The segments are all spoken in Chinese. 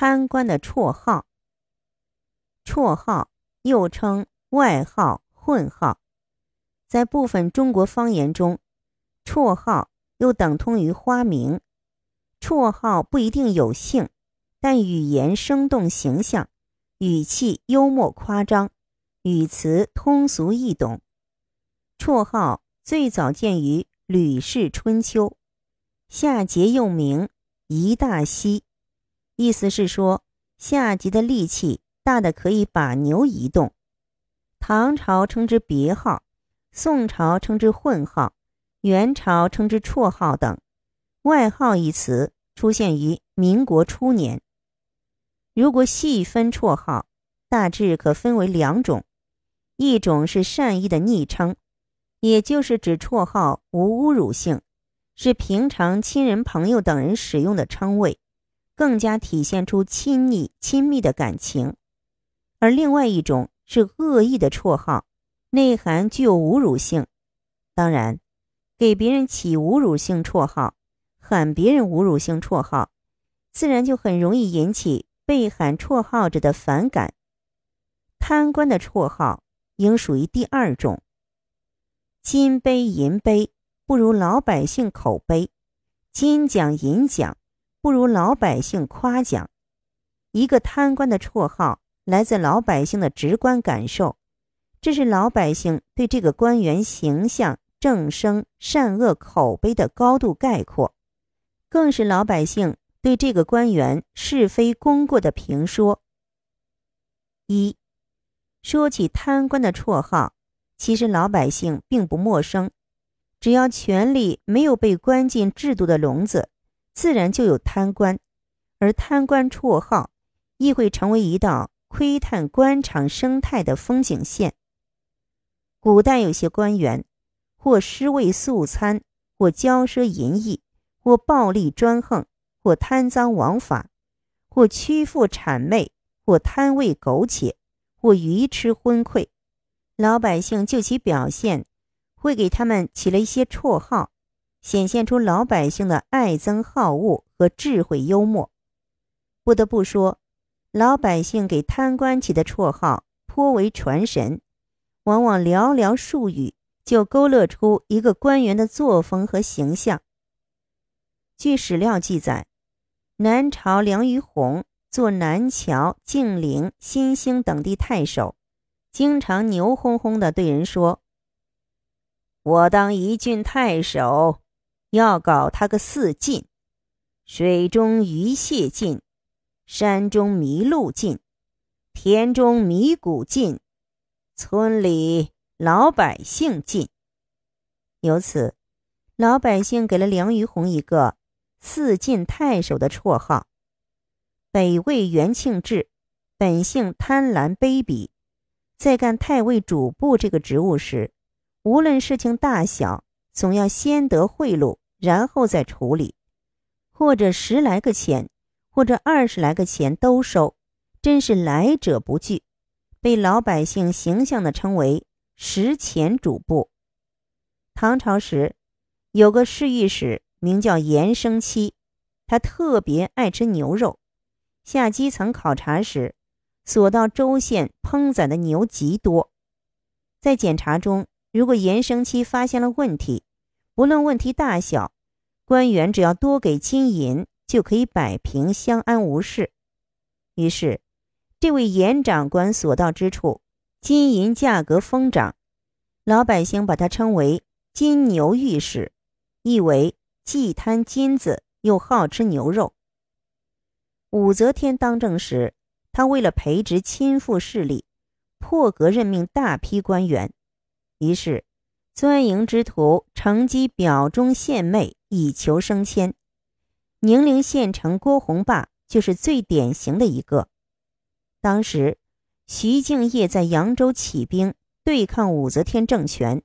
贪官的绰号。绰号又称外号、混号，在部分中国方言中，绰号又等同于花名。绰号不一定有姓，但语言生动形象，语气幽默夸张，语词通俗易懂。绰号最早见于《吕氏春秋》，夏桀又名夷大西。意思是说，下级的力气大的可以把牛移动。唐朝称之别号，宋朝称之混号，元朝称之绰号等。外号一词出现于民国初年。如果细分绰号，大致可分为两种：一种是善意的昵称，也就是指绰号无侮辱性，是平常亲人朋友等人使用的称谓。更加体现出亲昵亲密的感情，而另外一种是恶意的绰号，内涵具有侮辱性。当然，给别人起侮辱性绰号，喊别人侮辱性绰号，自然就很容易引起被喊绰号者的反感。贪官的绰号应属于第二种。金杯银杯不如老百姓口碑，金奖银奖。不如老百姓夸奖，一个贪官的绰号来自老百姓的直观感受，这是老百姓对这个官员形象、正声、善恶口碑的高度概括，更是老百姓对这个官员是非功过的评说。一说起贪官的绰号，其实老百姓并不陌生，只要权力没有被关进制度的笼子。自然就有贪官，而贪官绰号亦会成为一道窥探官场生态的风景线。古代有些官员，或尸位素餐，或骄奢淫逸，或暴力专横，或贪赃枉法，或屈服谄媚，或贪味苟且，或愚痴昏聩。老百姓就其表现，会给他们起了一些绰号。显现出老百姓的爱憎好恶和智慧幽默。不得不说，老百姓给贪官起的绰号颇为传神，往往寥寥数语就勾勒出一个官员的作风和形象。据史料记载，南朝梁于洪做南桥、晋陵、新兴等地太守，经常牛哄哄地对人说：“我当一郡太守。”要搞他个四禁：水中鱼蟹禁，山中麋鹿禁，田中米谷禁，村里老百姓禁。由此，老百姓给了梁于洪一个“四禁太守”的绰号。北魏元庆至，本性贪婪卑鄙，在干太尉主簿这个职务时，无论事情大小。总要先得贿赂，然后再处理，或者十来个钱，或者二十来个钱都收，真是来者不拒，被老百姓形象的称为“食钱主簿”。唐朝时，有个侍御史名叫严生期，他特别爱吃牛肉。下基层考察时，所到州县烹宰的牛极多，在检查中，如果严生期发现了问题，不论问题大小，官员只要多给金银，就可以摆平，相安无事。于是，这位严长官所到之处，金银价格疯涨，老百姓把他称为“金牛御史”，意为既贪金子又好吃牛肉。武则天当政时，他为了培植亲附势力，破格任命大批官员，于是。钻营之徒乘机表忠献媚，以求升迁。宁陵县城郭洪霸就是最典型的一个。当时，徐敬业在扬州起兵对抗武则天政权，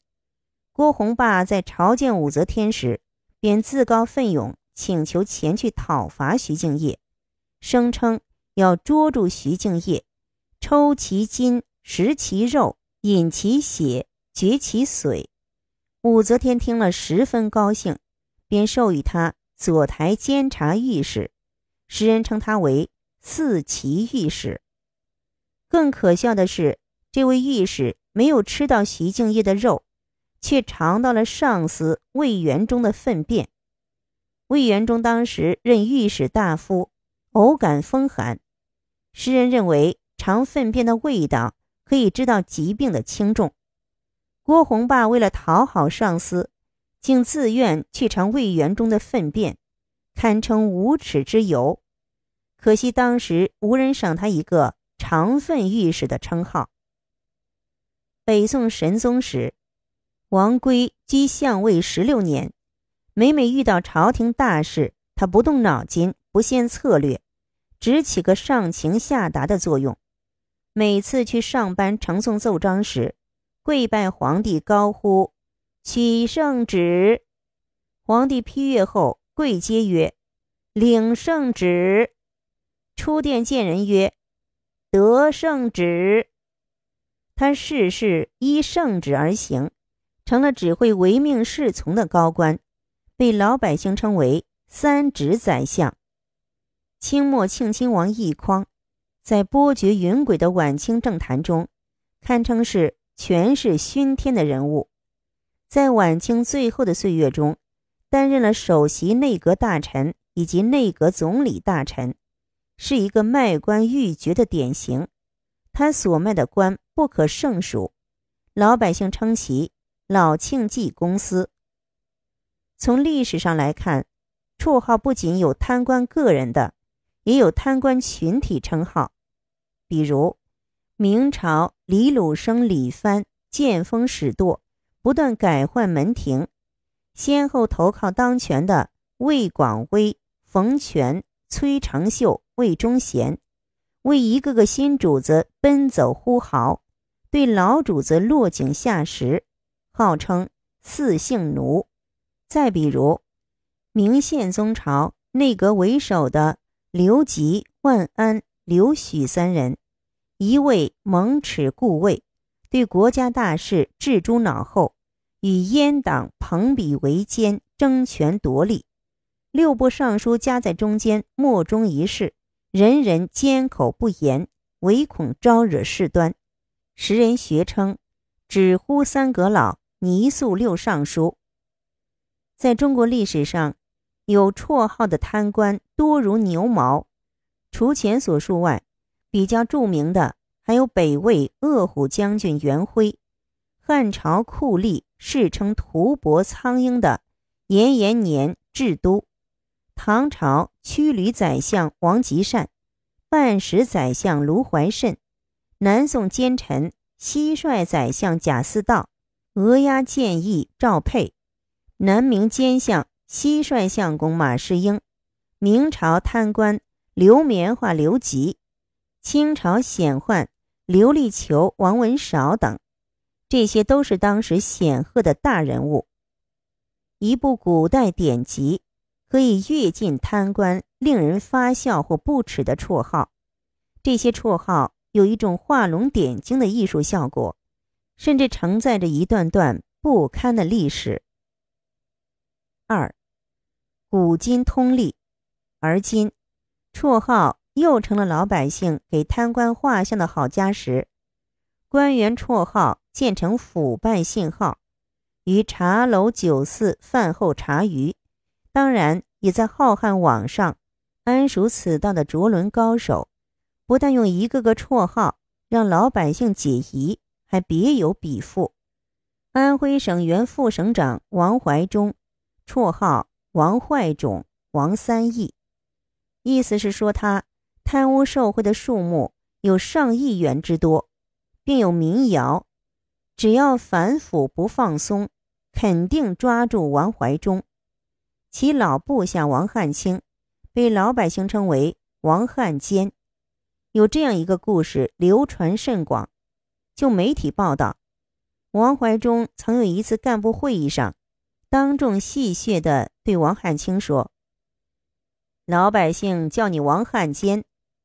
郭洪霸在朝见武则天时，便自告奋勇请求前去讨伐徐敬业，声称要捉住徐敬业，抽其筋，食其肉，饮其血，绝其髓。武则天听了十分高兴，便授予他左台监察御史，时人称他为四奇御史。更可笑的是，这位御史没有吃到徐敬业的肉，却尝到了上司魏元忠的粪便。魏元忠当时任御史大夫，偶感风寒，诗人认为尝粪便的味道可以知道疾病的轻重。郭洪霸为了讨好上司，竟自愿去尝魏元忠的粪便，堪称无耻之尤。可惜当时无人赏他一个“长粪御史”的称号。北宋神宗时，王圭居相位十六年。每每遇到朝廷大事，他不动脑筋，不限策略，只起个上情下达的作用。每次去上班呈送奏章时，跪拜皇帝，高呼“取圣旨”。皇帝批阅后，跪接曰：“领圣旨。”出殿见人曰：“得圣旨。”他事事依圣旨而行，成了只会唯命是从的高官。被老百姓称为“三指宰相”。清末庆亲王奕匡，在波谲云诡的晚清政坛中，堪称是权势熏天的人物。在晚清最后的岁月中，担任了首席内阁大臣以及内阁总理大臣，是一个卖官鬻爵的典型。他所卖的官不可胜数，老百姓称其“老庆记公司”。从历史上来看，绰号不仅有贪官个人的，也有贪官群体称号。比如，明朝李鲁生、李藩见风使舵，不断改换门庭，先后投靠当权的魏广微、冯全、崔长秀、魏忠贤，为一个个新主子奔走呼号，对老主子落井下石，号称四姓奴。再比如，明宪宗朝内阁为首的刘吉、万安、刘许三人，一位蒙耻故位，对国家大事置诸脑后，与阉党朋比为奸，争权夺利。六部尚书夹在中间，莫衷一是，人人缄口不言，唯恐招惹事端。时人学称“只呼三阁老，泥塑六尚书”。在中国历史上，有绰号的贪官多如牛毛。除前所述外，比较著名的还有北魏恶虎将军袁辉，汉朝酷吏世称吐蕃苍鹰的延延年智都，唐朝驱旅宰相王吉善，半石宰相卢怀慎，南宋奸臣蟋蟀宰相贾似道，鹅鸭谏议赵沛。南明奸相蟋蟀相公马士英，明朝贪官刘棉花刘吉，清朝显宦刘立球王文韶等，这些都是当时显赫的大人物。一部古代典籍可以阅尽贪官令人发笑或不耻的绰号，这些绰号有一种画龙点睛的艺术效果，甚至承载着一段段不堪的历史。二，古今通例，而今，绰号又成了老百姓给贪官画像的好家时。官员绰号渐成腐败信号，于茶楼酒肆饭后茶余，当然也在浩瀚网上。安属此道的卓伦高手，不但用一个个绰号让老百姓解疑，还别有比附。安徽省原副省长王怀忠。绰号王坏种、王三亿，意思是说他贪污受贿的数目有上亿元之多，并有民谣：只要反腐不放松，肯定抓住王怀忠。其老部下王汉卿被老百姓称为王汉奸。有这样一个故事流传甚广，就媒体报道，王怀忠曾有一次干部会议上。当众戏谑地对王汉卿说：“老百姓叫你王汉奸，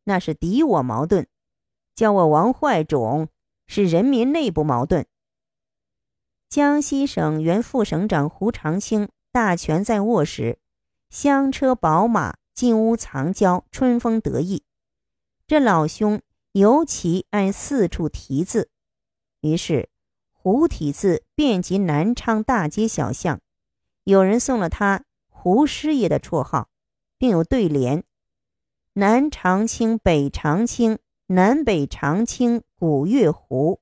那是敌我矛盾；叫我王坏种，是人民内部矛盾。”江西省原副省长胡长清大权在握时，香车宝马进屋藏娇，春风得意，这老兄尤其爱四处题字，于是胡体字遍及南昌大街小巷。有人送了他“胡师爷”的绰号，并有对联：“南长青，北长青，南北长青古月湖。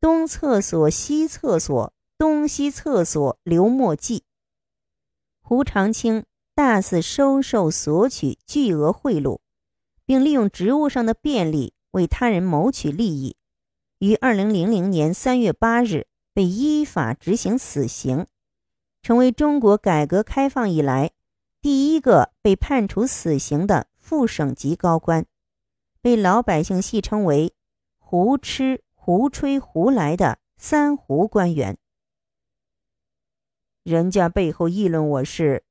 东厕所，西厕所，东西厕所刘墨迹。”胡长青大肆收受索取巨额贿赂。并利用职务上的便利为他人谋取利益，于二零零零年三月八日被依法执行死刑，成为中国改革开放以来第一个被判处死刑的副省级高官，被老百姓戏称为“胡吃胡吹胡来”的“三胡”官员。人家背后议论我是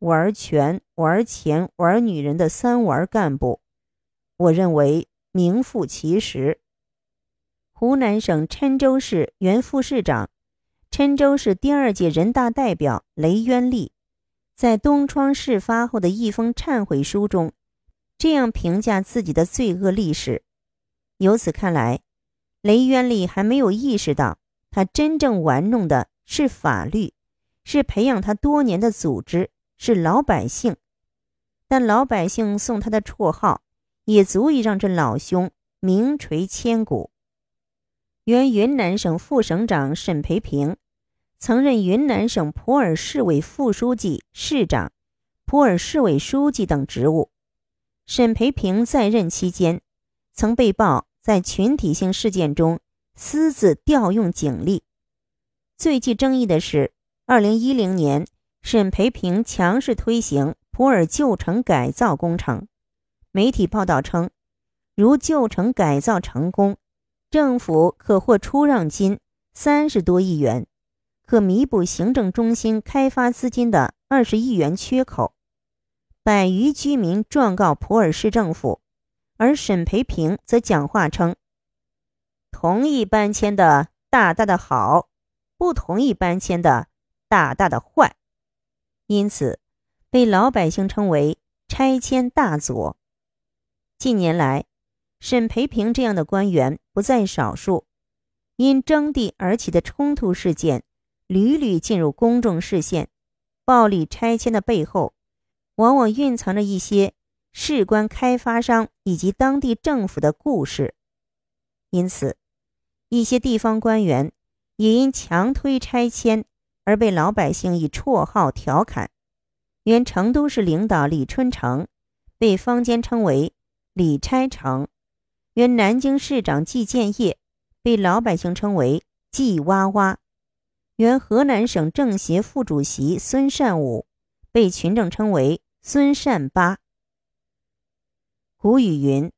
玩权、玩钱、玩女人的“三玩”干部。我认为名副其实。湖南省郴州市原副市长、郴州市第二届人大代表雷渊利，在东窗事发后的一封忏悔书中，这样评价自己的罪恶历史。由此看来，雷渊利还没有意识到，他真正玩弄的是法律，是培养他多年的组织，是老百姓。但老百姓送他的绰号。也足以让这老兄名垂千古。原云南省副省长沈培平，曾任云南省普洱市委副书记、市长、普洱市委书记等职务。沈培平在任期间，曾被曝在群体性事件中私自调用警力。最具争议的是，二零一零年，沈培平强势推行普洱旧城改造工程。媒体报道称，如旧城改造成功，政府可获出让金三十多亿元，可弥补行政中心开发资金的二十亿元缺口。百余居民状告普洱市政府，而沈培平则讲话称：“同意搬迁的大大的好，不同意搬迁的大大的坏。”因此，被老百姓称为“拆迁大佐”。近年来，沈培平这样的官员不在少数，因征地而起的冲突事件屡屡进入公众视线。暴力拆迁的背后，往往蕴藏着一些事关开发商以及当地政府的故事。因此，一些地方官员也因强推拆迁而被老百姓以绰号调侃。原成都市领导李春城被坊间称为。李拆成，原南京市长季建业，被老百姓称为季娃娃；原河南省政协副主席孙善武，被群众称为孙善八。古语云：“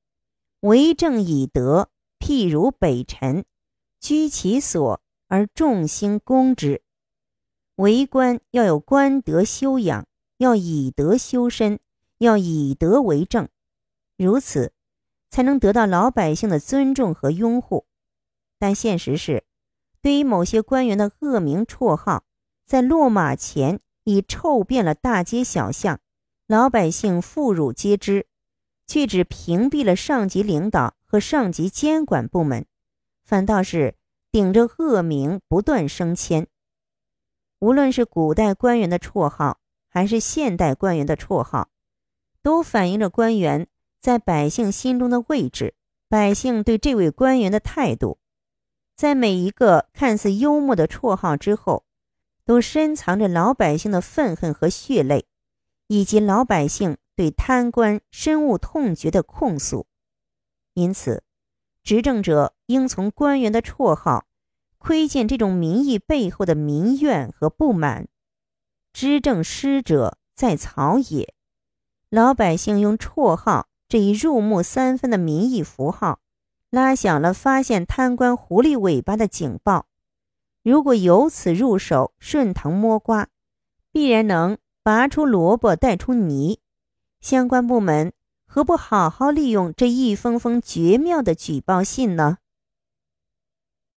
为政以德，譬如北辰，居其所而众星攻之。”为官要有官德修养，要以德修身，要以德为政。如此，才能得到老百姓的尊重和拥护。但现实是，对于某些官员的恶名绰号，在落马前已臭遍了大街小巷，老百姓妇孺皆知，却只屏蔽了上级领导和上级监管部门，反倒是顶着恶名不断升迁。无论是古代官员的绰号，还是现代官员的绰号，都反映着官员。在百姓心中的位置，百姓对这位官员的态度，在每一个看似幽默的绰号之后，都深藏着老百姓的愤恨和血泪，以及老百姓对贪官深恶痛绝的控诉。因此，执政者应从官员的绰号窥见这种民意背后的民怨和不满。知政失者在草野，老百姓用绰号。这一入木三分的民意符号，拉响了发现贪官狐狸尾巴的警报。如果由此入手，顺藤摸瓜，必然能拔出萝卜带出泥。相关部门何不好好利用这一封封绝妙的举报信呢？